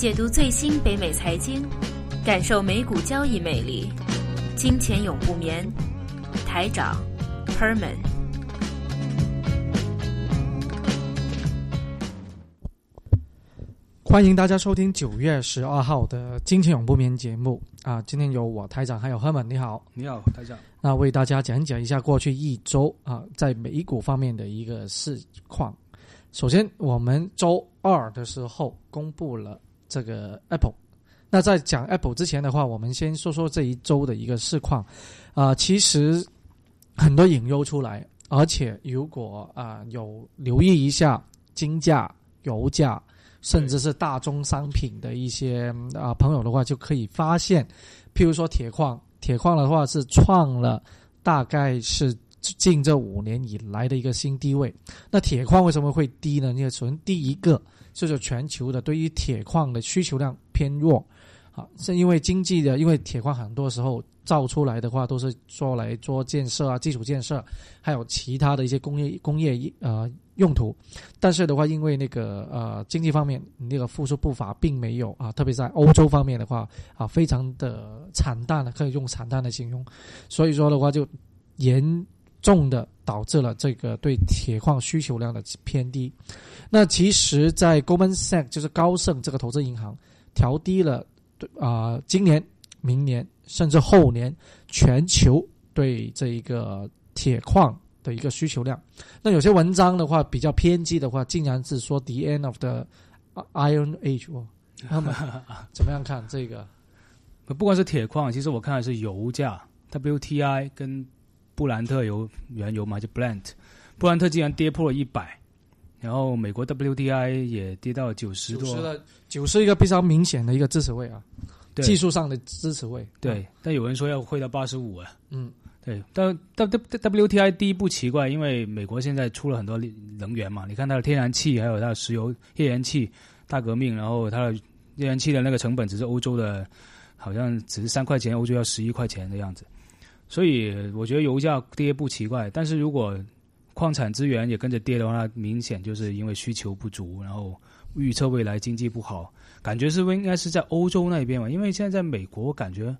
解读最新北美财经，感受美股交易魅力。金钱永不眠，台长 Perman。欢迎大家收听九月十二号的《金钱永不眠》节目啊！今天有我台长，还有 Herman，你好，你好，台长。那为大家讲解一下过去一周啊，在美股方面的一个市况。首先，我们周二的时候公布了这个 Apple。那在讲 Apple 之前的话，我们先说说这一周的一个市况。啊，其实很多隐忧出来，而且如果啊有留意一下金价、油价。甚至是大宗商品的一些啊朋友的话，就可以发现，譬如说铁矿，铁矿的话是创了大概是近这五年以来的一个新低位。那铁矿为什么会低呢？因为首先第一个就是全球的对于铁矿的需求量偏弱，啊，是因为经济的，因为铁矿很多时候造出来的话都是做来做建设啊、基础建设，还有其他的一些工业工业呃。用途，但是的话，因为那个呃经济方面那个复苏步伐并没有啊，特别在欧洲方面的话啊，非常的惨淡的，可以用惨淡的形容。所以说的话，就严重的导致了这个对铁矿需求量的偏低。那其实，在 Goldman Sachs 就是高盛这个投资银行调低了对啊，今年、明年甚至后年全球对这一个铁矿。的一个需求量，那有些文章的话比较偏激的话，竟然是说 the end of the iron age 哦，他们 怎么样看这个？不管是铁矿，其实我看的是油价，WTI 跟布兰特油原油嘛，就 Brent，布兰特竟然跌破了一百，然后美国 WTI 也跌到九十多，九十一个非常明显的一个支持位啊，技术上的支持位。对，但有人说要汇到八十五啊，嗯。对，但 W W T I 第一不奇怪，因为美国现在出了很多能源嘛，你看它的天然气，还有它的石油页岩气大革命，然后它的页岩气的那个成本只是欧洲的，好像只是三块钱，欧洲要十一块钱的样子，所以我觉得油价跌不奇怪。但是如果矿产资源也跟着跌的话，明显就是因为需求不足，然后预测未来经济不好，感觉是不应该是在欧洲那边嘛？因为现在在美国，我感觉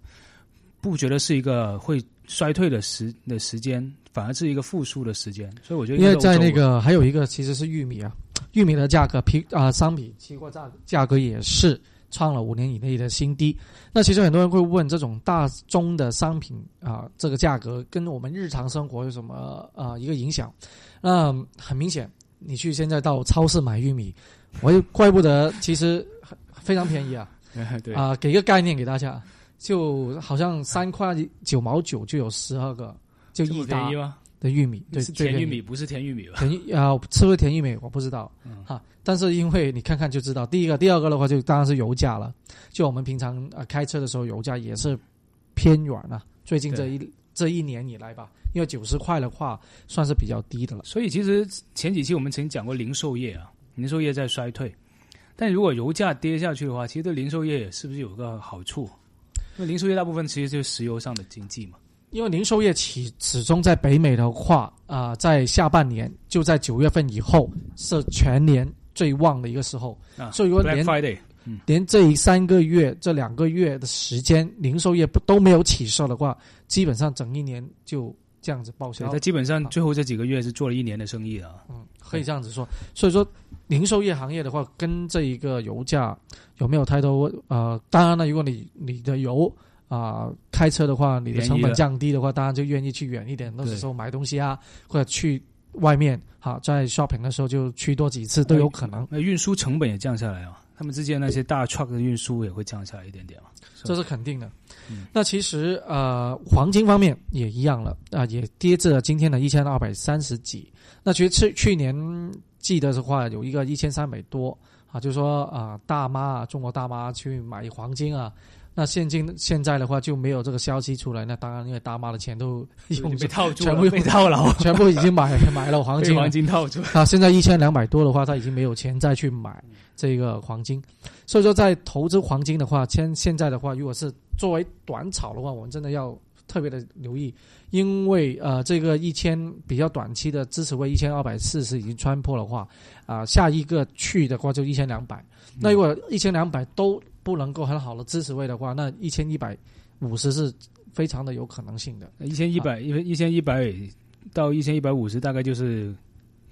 不觉得是一个会。衰退的时的时间，反而是一个复苏的时间，所以我觉得，因为在那个还有一个其实是玉米啊，玉米的价格，皮啊商品期货价价格也是创了五年以内的新低。那其实很多人会问，这种大宗的商品啊，这个价格跟我们日常生活有什么啊一个影响？那很明显，你去现在到超市买玉米，我也怪不得，其实 非常便宜啊。对啊，给一个概念给大家。就好像三块九毛九就有十二个，就一大的玉米，对，甜玉米不是甜玉米吧？甜啊，是不是甜玉米？我不知道，嗯哈。但是因为你看看就知道，第一个、第二个的话，就当然是油价了。就我们平常啊开车的时候，油价也是偏软了。最近这一这一年以来吧，因为九十块的话算是比较低的了。所以其实前几期我们曾经讲过零售业啊，零售业在衰退，但如果油价跌下去的话，其实对零售业是不是有个好处？那零售业大部分其实就是石油上的经济嘛。因为零售业起始终在北美的话，啊，在下半年就在九月份以后是全年最旺的一个时候。啊，所以说连连这三个月、这两个月的时间，零售业不都没有起色的话，基本上整一年就这样子报销。它基本上最后这几个月是做了一年的生意啊。嗯，可以这样子说。所以说，零售业行业的话，跟这一个油价。有没有太多？呃，当然了，如果你你的油啊开车的话，你的成本降低的话，当然就愿意去远一点，那时候买东西啊，或者去外面哈，在 shopping 的时候就去多几次都有可能。那运输成本也降下来啊，他们之间那些大 truck 的运输也会降下来一点点嘛，这是肯定的。那其实呃，黄金方面也一样了啊，也跌至了今天的一千二百三十几。那其实去去年记得的话，有一个一千三百多。啊，就说啊，大妈啊，中国大妈去买黄金啊，那现金现在的话就没有这个消息出来。那当然，因为大妈的钱都用被套住，全部被套牢，全部已经买买了黄金，黄金套住。啊，现在一千两百多的话，他已经没有钱再去买这个黄金。所以说，在投资黄金的话，现现在的话，如果是作为短炒的话，我们真的要特别的留意，因为呃，这个一千比较短期的支持位一千二百四十已经穿破的话，啊，下一个去的话就一千两百。那如果一千两百都不能够很好的支持位的话，那一千一百五十是非常的有可能性的。一千一百因为一千一百到一千一百五十，大概就是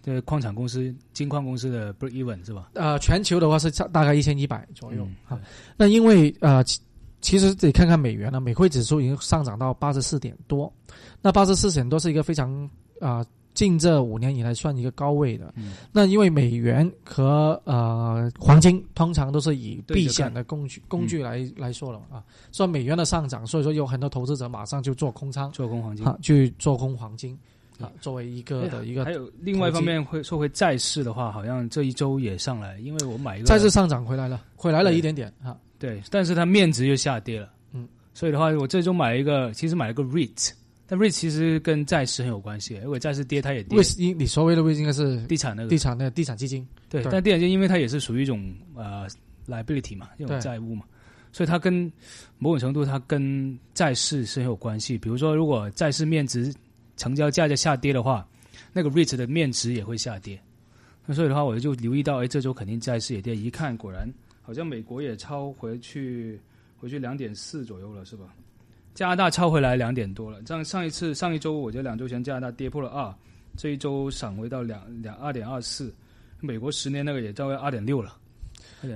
这矿产公司、金矿公司的 break even 是吧？呃，全球的话是大概一千一百左右啊。那因为呃。其实得看看美元了，美汇指数已经上涨到八十四点多，那八十四点多是一个非常啊近这五年以来算一个高位的。那因为美元和呃黄金通常都是以避险的工具工具来来说了啊，说美元的上涨，所以说有很多投资者马上就做空仓，做空黄金，去做空黄金啊，作为一个的一个。还有另外一方面会说回债市的话，好像这一周也上来，因为我买一个债市上涨回来了，回来了一点点啊。对，但是它面值又下跌了，嗯，所以的话，我最终买了一个，其实买了个 REIT，但 REIT 其实跟债市很有关系，如果债市跌，它也跌。你你所谓的 REIT 应该是地产那个地产的地产基金，对，但地产基金因为它也是属于一种呃 liability 嘛，一种债务嘛，所以它跟某种程度它跟债市是很有关系。比如说，如果债市面值成交价在下跌的话，那个 REIT 的面值也会下跌。那所以的话，我就留意到，哎，这周肯定债市也跌，一看果然。好像美国也超回去，回去两点四左右了，是吧？加拿大超回来两点多了。这样上一次上一周，我觉得两周前加拿大跌破了二，这一周闪回到两两二点二四。美国十年那个也到二点六了。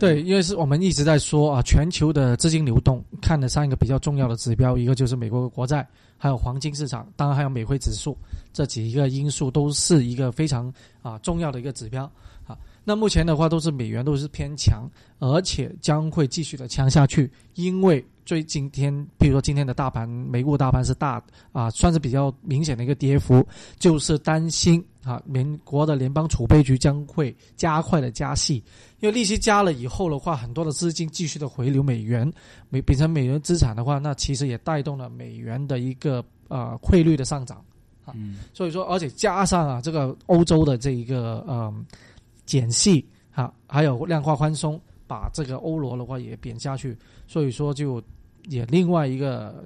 对，因为是我们一直在说啊，全球的资金流动看的三个比较重要的指标，一个就是美国国债，还有黄金市场，当然还有美汇指数，这几个因素都是一个非常啊重要的一个指标啊。那目前的话，都是美元都是偏强，而且将会继续的强下去。因为最今天，比如说今天的大盘，美股大盘是大啊，算是比较明显的一个跌幅，就是担心啊，美国的联邦储备局将会加快的加息，因为利息加了以后的话，很多的资金继续的回流美元，美变成美元资产的话，那其实也带动了美元的一个呃汇率的上涨啊。所以说，而且加上啊，这个欧洲的这一个嗯。减息啊，还有量化宽松，把这个欧罗的话也贬下去，所以说就也另外一个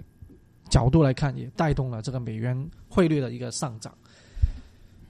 角度来看，也带动了这个美元汇率的一个上涨。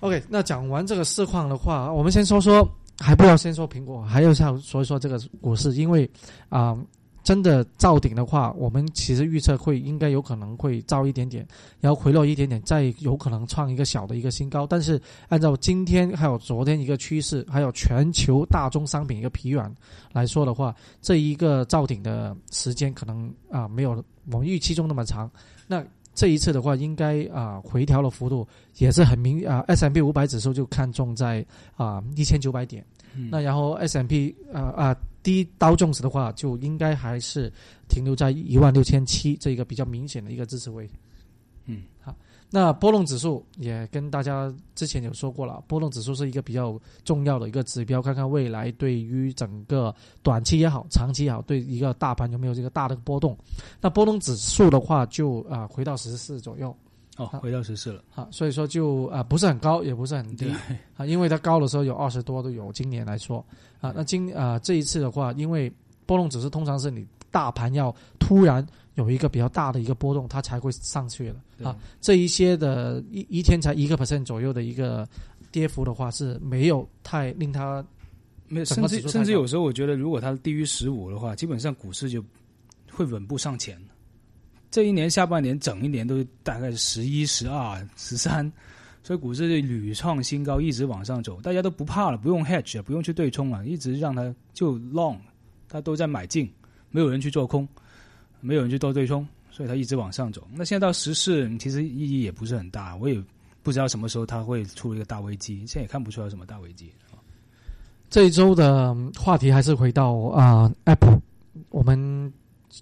OK，那讲完这个市况的话，我们先说说，还不要先说苹果，还要像说一说这个股市，因为啊。真的造顶的话，我们其实预测会应该有可能会造一点点，然后回落一点点，再有可能创一个小的一个新高。但是按照今天还有昨天一个趋势，还有全球大宗商品一个疲软来说的话，这一个造顶的时间可能啊没有我们预期中那么长。那这一次的话，应该啊回调的幅度也是很明啊，S M B 五百指数就看中在啊一千九百点，那然后 S M P 啊啊。低刀重视的话，就应该还是停留在一万六千七这一个比较明显的一个支持位。嗯，好，那波动指数也跟大家之前有说过了，波动指数是一个比较重要的一个指标，看看未来对于整个短期也好，长期也好，对一个大盘有没有这个大的波动。那波动指数的话，就啊回到十四左右。哦，回到十四了，好，所以说就啊不是很高，也不是很低，啊，因为它高的时候有二十多都有，今年来说，啊，那今啊这一次的话，因为波动指数通常是你大盘要突然有一个比较大的一个波动，它才会上去了，啊，这一些的一一天才一个 percent 左右的一个跌幅的话是没有太令它，没有，甚至甚至有时候我觉得如果它低于十五的话，基本上股市就会稳步上前。这一年下半年整一年都大概是十一、十二、十三，所以股市就屡创新高，一直往上走，大家都不怕了，不用 hedge，不用去对冲了，一直让它就 long，它都在买进，没有人去做空，没有人去做对冲，所以它一直往上走。那现在到十四，其实意义也不是很大，我也不知道什么时候它会出一个大危机，现在也看不出来什么大危机。这一周的话题还是回到啊，Apple，我们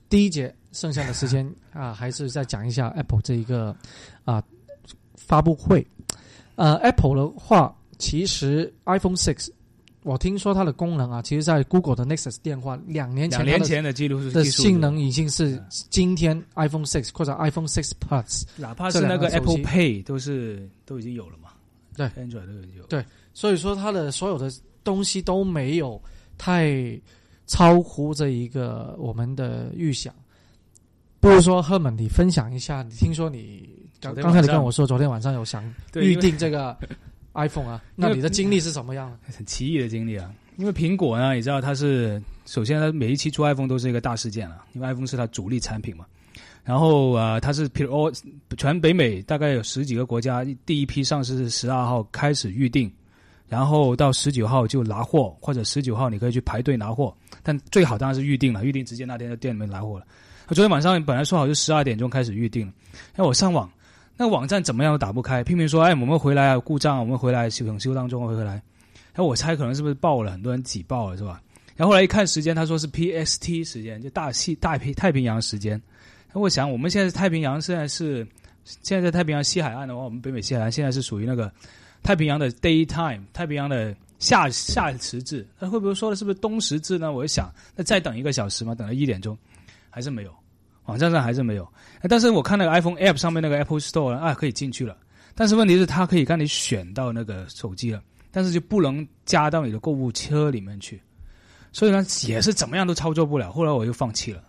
第一节。剩下的时间 啊，还是再讲一下 Apple 这一个啊发布会。呃，Apple 的话，其实 iPhone Six，我听说它的功能啊，其实，在 Google 的 Nexus 电话两年前两年前的记录的性能已经是今天 iPhone Six 或者 iPhone Six Plus，哪怕是那个 Apple Pay 都是都已经有了嘛？对，Android 都已经有。对，所以说它的所有的东西都没有太超乎这一个我们的预想。不如说赫本，你分享一下，你听说你刚刚才你跟我说，昨天晚上有想预定这个 iPhone 啊？那你的经历是什么样？很奇异的经历啊！因为苹果呢，你知道它是首先它每一期出 iPhone 都是一个大事件了，因为 iPhone 是它主力产品嘛。然后啊，它是 P O 全北美大概有十几个国家，第一批上市是十二号开始预定，然后到十九号就拿货，或者十九号你可以去排队拿货，但最好当然是预定了，预定直接那天在店里面拿货了。他昨天晚上本来说好是十二点钟开始预定，那我上网，那网站怎么样都打不开，拼命说哎我们回来啊故障，我们回来修整修当中会回来，哎我猜可能是不是爆了，很多人挤爆了是吧？然后后来一看时间，他说是 PST 时间，就大西大平太平洋时间。那我想，我们现在太平洋现在是现在在太平洋西海岸的话，我们北美西海岸现在是属于那个太平洋的 daytime，太平洋的夏夏时制。那会不会说的是不是冬时制呢？我就想，那再等一个小时嘛，等到一点钟，还是没有，网站上还是没有。但是我看那个 iPhone App 上面那个 Apple Store 啊，可以进去了。但是问题是，它可以让你选到那个手机了，但是就不能加到你的购物车里面去。所以呢，也是怎么样都操作不了。后来我又放弃了。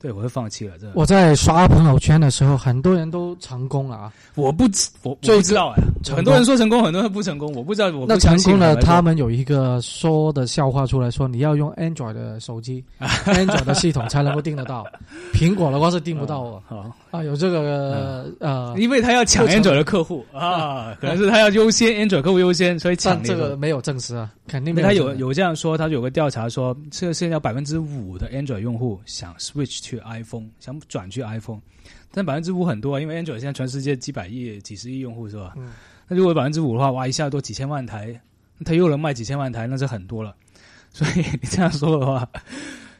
对，我会放弃了。这我在刷朋友圈的时候，很多人都成功了啊！我不知，我不知道哎。很多人说成功，很多人不成功，我不知道。我那成功了，他们有一个说的笑话出来说，你要用 Android 的手机，Android 的系统才能够订得到，苹果的话是订不到 哦。好啊，有这个呃，因为他要抢 Android 的客户啊，可能是他要优先 Android 客户优先，所以抢这个没有证实啊，肯定没他有有这样说，他有个调查说，这现在百分之五的 Android 用户想 switch 去 iPhone，想转去 iPhone，但百分之五很多，因为 Android 现在全世界几百亿、几十亿用户是吧？嗯。那如果百分之五的话，哇，一下多几千万台，他又能卖几千万台，那是很多了。所以你这样说的话，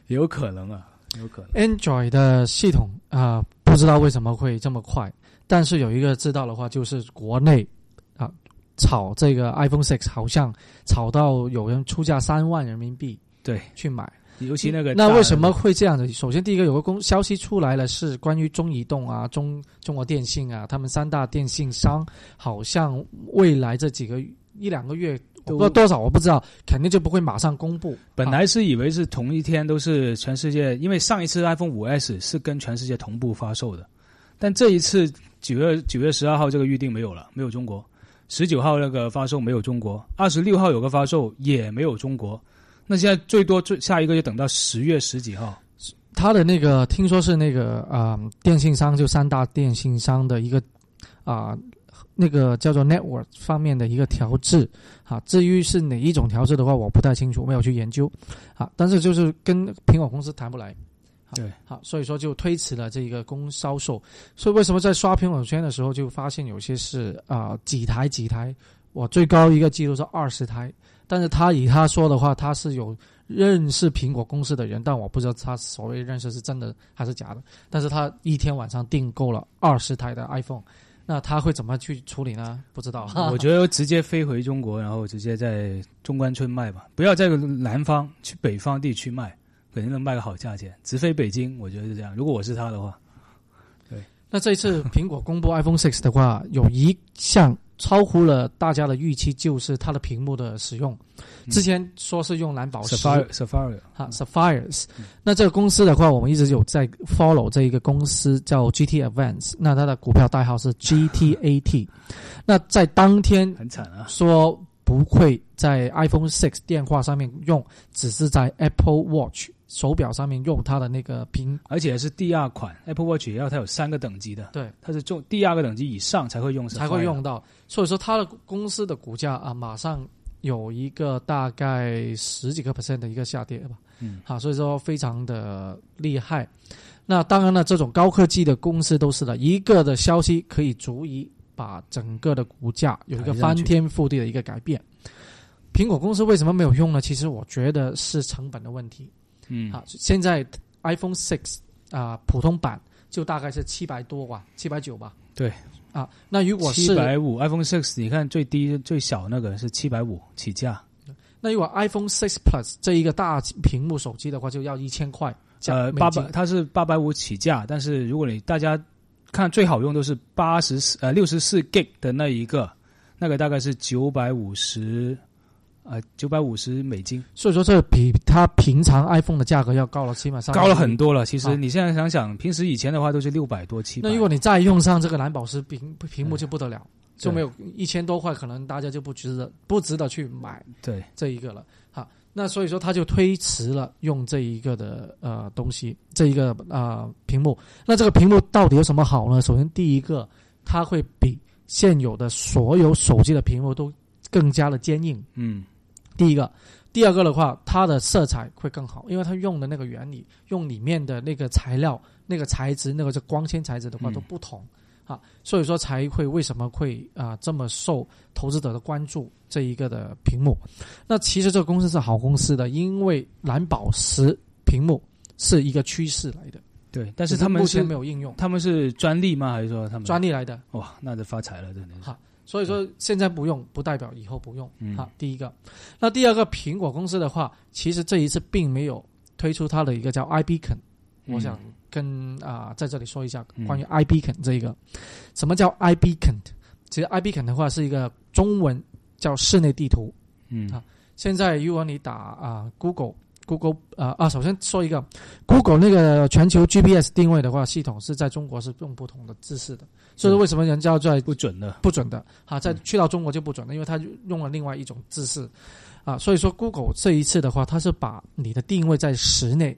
有可能啊，有可能。Android 的系统啊，不知道为什么会这么快，但是有一个知道的话，就是国内啊，炒这个 iPhone Six 好像炒到有人出价三万人民币，对，去买。尤其那个，那为什么会这样子？首先，第一个有个公消息出来了，是关于中移动啊、中中国电信啊，他们三大电信商好像未来这几个一两个月，多多少我不知道，肯定就不会马上公布。本来是以为是同一天都是全世界，因为上一次 iPhone 五 S 是跟全世界同步发售的，但这一次九月九月十二号这个预定没有了，没有中国；十九号那个发售没有中国；二十六号有个发售也没有中国。那现在最多最下一个就等到十月十几号，他的那个听说是那个啊电信商就三大电信商的一个啊那个叫做 network 方面的一个调制啊，至于是哪一种调制的话，我不太清楚，没有去研究啊。但是就是跟苹果公司谈不来，对，好，所以说就推迟了这一个公销售。所以为什么在刷朋友圈的时候就发现有些是啊几台几台，我最高一个记录是二十台。但是他以他说的话，他是有认识苹果公司的人，但我不知道他所谓认识是真的还是假的。但是他一天晚上订购了二十台的 iPhone，那他会怎么去处理呢？不知道。我觉得直接飞回中国，然后直接在中关村卖吧，不要在南方去北方地区卖，肯定能卖个好价钱。直飞北京，我觉得是这样。如果我是他的话，对。那这一次苹果公布 iPhone Six 的话，有一项。超乎了大家的预期，就是它的屏幕的使用。之前说是用蓝宝石，Sapphire，哈，Sapphires。那这个公司的话，我们一直有在 follow 这一个公司叫 GT Advance，那它的股票代号是 GTAT。那在当天很惨啊，说不会在 iPhone Six 电话上面用，只是在 Apple Watch。手表上面用它的那个屏，而且是第二款 Apple Watch，也要它有三个等级的，对，它是中第二个等级以上才会用，才会用到。所以说它的公司的股价啊，马上有一个大概十几个 percent 的一个下跌吧，嗯，好，所以说非常的厉害。那当然了，这种高科技的公司都是的，一个的消息可以足以把整个的股价有一个翻天覆地的一个改变。苹果公司为什么没有用呢？其实我觉得是成本的问题。嗯，好，现在 iPhone Six 啊，普通版就大概是七百多吧，七百九吧。对，啊，那如果是七百五 iPhone Six，你看最低最小那个是七百五起价。那如果 iPhone Six Plus 这一个大屏幕手机的话，就要一千块。呃，八百，它是八百五起价，但是如果你大家看最好用都是八十四呃六十四 G 的那一个，那个大概是九百五十。啊，九百五十美金。所以说这比它平常 iPhone 的价格要高了，起码上高了很多了。其实你现在想想，平时以前的话都是六百多七。那如果你再用上这个蓝宝石屏屏幕就不得了，就没有一千多块，可能大家就不值得不值得去买对这一个了。好，那所以说他就推迟了用这一个的呃东西，这一个呃屏幕。那这个屏幕到底有什么好呢？首先第一个，它会比现有的所有手机的屏幕都更加的坚硬。嗯，第一个，第二个的话，它的色彩会更好，因为它用的那个原理，用里面的那个材料、那个材质、那个是光纤材质的话都不同。啊，所以说才会为什么会啊这么受投资者的关注这一个的屏幕，那其实这个公司是好公司的，因为蓝宝石屏幕是一个趋势来的。对，但是他们目前没有应用，他们是专利吗？还是说他们专利来的？哇，那就发财了，真的。好，所以说现在不用，不代表以后不用。好，第一个，那第二个，苹果公司的话，其实这一次并没有推出它的一个叫 iBeacon，我想。跟啊，在这里说一下关于 iBeacon 这一个，什么叫 iBeacon？其实 iBeacon 的话是一个中文叫室内地图。嗯啊，现在如果你打啊 Google Google 啊啊，首先说一个 Google 那个全球 GPS 定位的话，系统是在中国是用不同的姿势的，所以说为什么人家在不准的不准的啊，在去到中国就不准了，因为它用了另外一种姿势啊，所以说 Google 这一次的话，它是把你的定位在室内。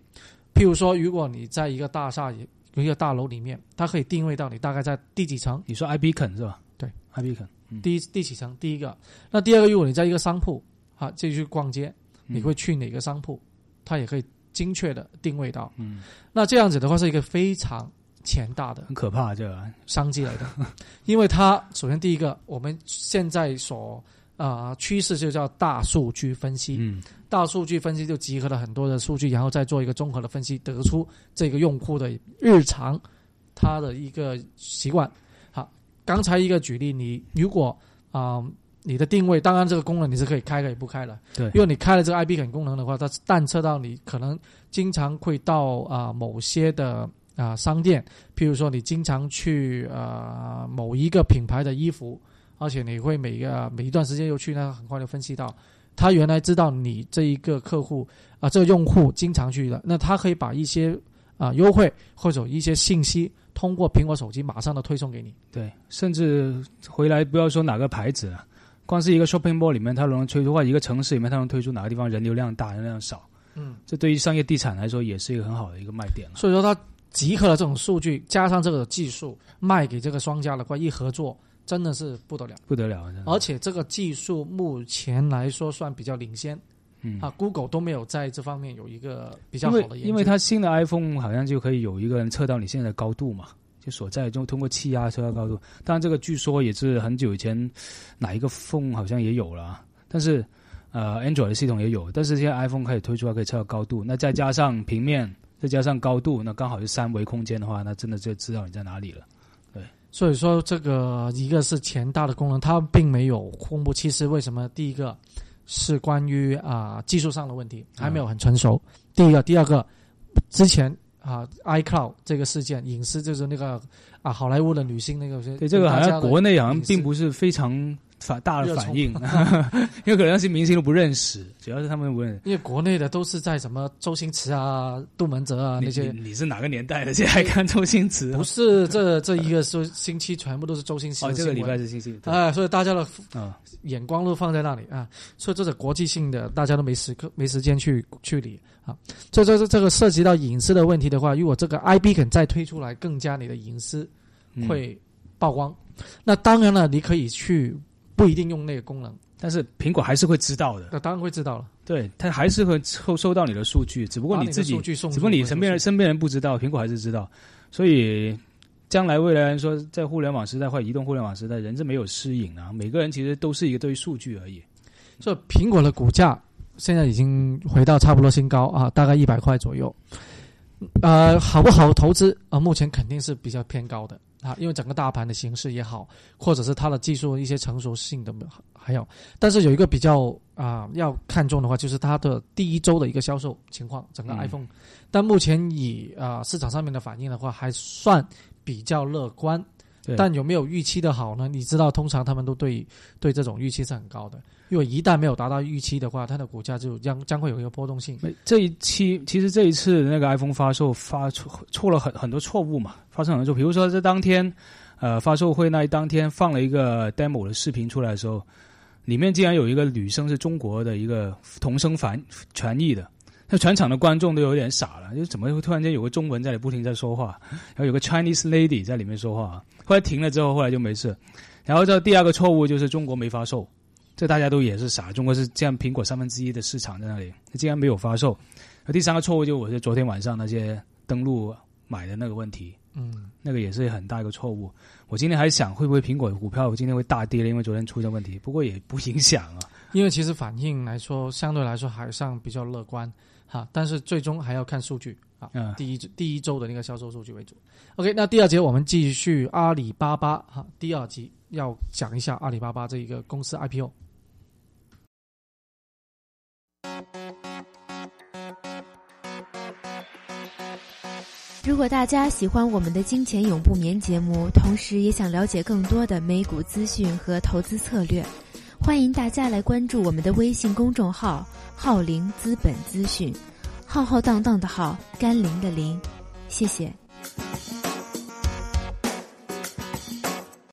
譬如说，如果你在一个大厦、一个大楼里面，它可以定位到你大概在第几层。你说 i b c o n 是吧？对，I B 肯，第一第几层？第一个。那第二个，如果你在一个商铺，啊，继续逛街，你会去哪个商铺？它也可以精确的定位到。嗯，那这样子的话，是一个非常钱大的、很可怕这个商机来的，因为它首先第一个，我们现在所。啊，趋势就叫大数据分析。嗯，大数据分析就集合了很多的数据，然后再做一个综合的分析，得出这个用户的日常他的一个习惯。好，刚才一个举例，你如果啊，你的定位，当然这个功能你是可以开可以不开的。对，因为你开了这个 IP 肯功能的话，它探测到你可能经常会到啊某些的啊商店，譬如说你经常去啊某一个品牌的衣服。而且你会每个每一段时间又去，那很快就分析到，他原来知道你这一个客户啊，这个用户经常去的，那他可以把一些啊优惠或者一些信息通过苹果手机马上的推送给你。对，甚至回来不要说哪个牌子了，光是一个 shopping mall 里面，它能推出或一个城市里面，它能推出哪个地方人流量大、人流量少。嗯，这对于商业地产来说也是一个很好的一个卖点。所以说，它集合了这种数据，加上这个技术，卖给这个商家的话，一合作。真的是不得了，不得了！而且这个技术目前来说算比较领先，嗯啊，Google 都没有在这方面有一个比较好的研究。因为它新的 iPhone 好像就可以有一个人测到你现在的高度嘛，就所在就通过气压测到高度。当然这个据说也是很久以前哪一个 phone 好像也有了，但是呃 Android 的系统也有，但是现在 iPhone 可以推出来可以测到高度，那再加上平面，再加上高度，那刚好是三维空间的话，那真的就知道你在哪里了。对所以说，这个一个是前大的功能，它并没有公布。其实为什么？第一个是关于啊技术上的问题，还没有很成熟。第一个，第二个，之前啊 iCloud 这个事件，隐私就是那个啊好莱坞的女星那个，对这个好像国内好像并不是非常。反大的反应，因为可能那些明星都不认识，主要是他们不认。因为国内的都是在什么周星驰啊、杜扪泽啊那些。你是哪个年代的？现在还看周星驰？不是，这这一个是星期全部都是周星驰。哦，这个礼拜是星期。哎，所以大家的啊眼光都放在那里啊，所以这是国际性的，大家都没时刻没时间去去理啊。这这这这个涉及到隐私的问题的话，如果这个 IB 肯再推出来，更加你的隐私会曝光。那当然了，你可以去。不一定用那个功能，但是苹果还是会知道的。那当然会知道了。对，它还是会收收到你的数据，只不过你自己，只不过你身边人身边人不知道，苹果还是知道。所以，将来未来说，在互联网时代或移动互联网时代，人是没有适应啊。每个人其实都是一个对数据而已。所以，苹果的股价现在已经回到差不多新高啊，大概一百块左右。呃，好不好投资啊？目前肯定是比较偏高的。啊，因为整个大盘的形势也好，或者是它的技术一些成熟性的还有，但是有一个比较啊要看重的话，就是它的第一周的一个销售情况，整个 iPhone，但目前以啊市场上面的反应的话，还算比较乐观。但有没有预期的好呢？你知道，通常他们都对对这种预期是很高的。如果一旦没有达到预期的话，它的股价就将将会有一个波动性。这一期其实这一次那个 iPhone 发售发出出了很很多错误嘛，发生很多错，比如说在当天，呃，发售会那一当天放了一个 demo 的视频出来的时候，里面竟然有一个女生是中国的一个同声传传译的。那全场的观众都有点傻了，就怎么会突然间有个中文在里不停在说话，然后有个 Chinese lady 在里面说话，后来停了之后，后来就没事。然后这第二个错误就是中国没发售，这大家都也是傻，中国是占苹果三分之一的市场在那里，竟然没有发售。那第三个错误就我是昨天晚上那些登录买的那个问题，嗯，那个也是很大一个错误。我今天还想会不会苹果股票今天会大跌了，因为昨天出现问题，不过也不影响啊，因为其实反应来说相对来说还算比较乐观。哈，但是最终还要看数据啊。第一第一周的那个销售数据为主。OK，那第二节我们继续阿里巴巴哈，第二集要讲一下阿里巴巴这一个公司 IPO。如果大家喜欢我们的《金钱永不眠》节目，同时也想了解更多的美股资讯和投资策略，欢迎大家来关注我们的微信公众号。浩林资本资讯，浩浩荡荡的浩，甘霖的霖，谢谢。